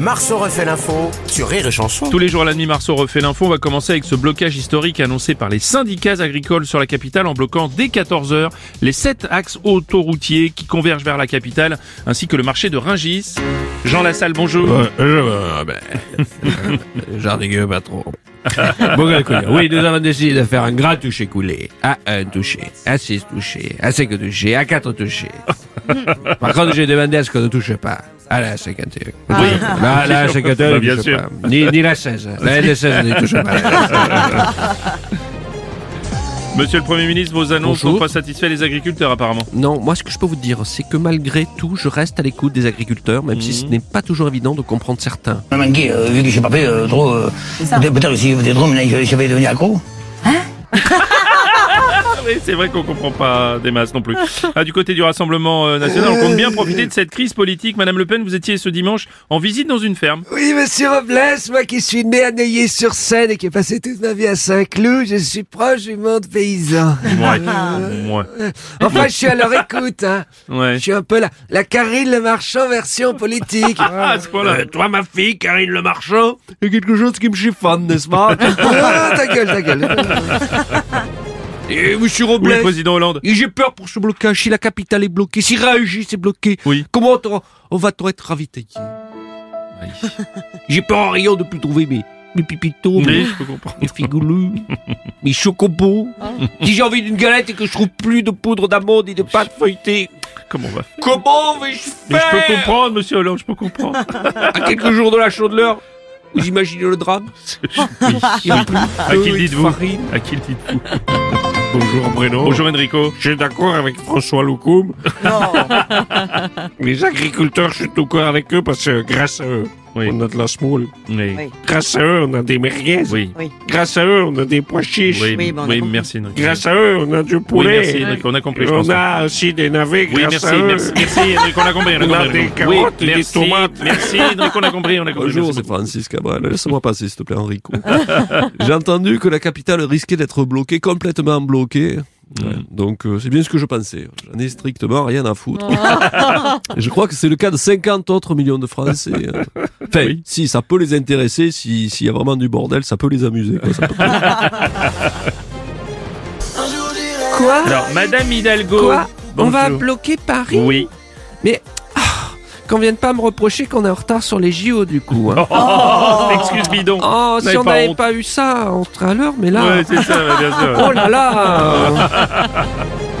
Marceau refait l'info sur Rire et Chanson. Tous les jours à la nuit, Marceau refait l'info. On va commencer avec ce blocage historique annoncé par les syndicats agricoles sur la capitale en bloquant dès 14h les sept axes autoroutiers qui convergent vers la capitale ainsi que le marché de Ringis. Jean Lassalle, bonjour. Euh, je, ben, Jardigueux, pas trop. bon, écoutez, oui, nous avons décidé de faire un grand toucher coulé. À un touché, à six touchés, à cinq touchés, à quatre touchés. Par contre, j'ai demandé à ce qu'on ne touche pas à la 51. Oui, la, la 51, Bah, bien sûr. pas. Ni, ni la 16. La L16 ne touche pas. Monsieur le Premier ministre, vos annonces n'ont pas satisfait les agriculteurs apparemment. Non, moi, ce que je peux vous dire, c'est que malgré tout, je reste à l'écoute des agriculteurs, même si ce n'est pas toujours évident de comprendre certains. Maman Guy, euh, vu que j'ai pas fait euh, trop, euh, peut- peut-être que si j'étais trop, maintenant je vais devenir accro. Ah oui, c'est vrai qu'on comprend pas des masses non plus. Ah, du côté du Rassemblement euh, national, on compte bien profiter de cette crise politique. Madame Le Pen, vous étiez ce dimanche en visite dans une ferme. Oui, monsieur Robles, moi qui suis né à Neuilly-sur-Seine et qui ai passé toute ma vie à Saint-Cloud, je suis proche du monde paysan. Ouais. Ouais. Enfin, je suis à leur écoute, hein. Ouais. Je suis un peu la, la Karine Le Marchand version politique. Ah. Euh, toi, ma fille, Karine Le Marchand, il y a quelque chose qui me chiffonne, n'est-ce pas? Ah, Ta gueule, ta gueule. Et monsieur Robles, Oui, président Hollande. et j'ai peur pour ce blocage. Si la capitale est bloquée, si Rungis est bloqué, Oui. comment on, on va-t-on être ravitaillé Oui. J'ai peur en rayon de plus trouver mes, mes pipitos, mes, Oui, je peux comprendre. mes figoulous, mes chocobos. Si j'ai envie d'une galette et que je trouve plus de poudre d'amande et de pâte feuilletée, Comment on va faire? comment vais-je Mais faire je peux comprendre, monsieur Hollande, je peux comprendre. À quelques jours de la chandeleur, vous imaginez le drame. Il a plus À qui le dites-vous. À qui le dites-vous Bonjour Bruno. Bonjour Enrico. Je suis d'accord avec François Loukoum. Les agriculteurs, je suis d'accord avec eux parce que grâce à eux, Oui. on a de la semoule. Oui. Oui. Grâce à eux, on a des merguez. Oui. Oui. Grâce à eux, on a des pois chiches. Oui, Oui, bon, oui, merci. Grâce à eux, on a du Oui, poulet. merci Enrico, on a compris, Et on a aussi des navets Oui, grâce merci, à eux. merci, merci Enrico, on a compris, on a On a compris. des carottes et des merci, tomates. Merci on a compris, on a compris. Bonjour, merci c'est. Francis Cabral. Laisse-moi passer, s'il te plaît, Enrico. J'ai entendu que la capitale risquait d'être bloquée, complètement bloquée. Ouais, donc euh, c'est bien ce que je pensais. J'en ai strictement rien à foutre. Et je crois que c'est le cas de 50 autres millions de Français. euh. Enfin, Oui. si, ça peut les intéresser, si- s'il y a vraiment du bordel, ça peut les amuser. quoi. Ça peut- Quoi Alors, Madame Hidalgo. Quoi On va bloquer Paris Oui. Mais qu'on vienne pas me reprocher qu'on est en retard sur les JO du coup. Hein. Oh, oh, excuse bidon. Oh, si on n'avait pas, eu ça, on serait à l'heure, mais là. Ouais, c'est ça, bah, bien sûr. oh là là.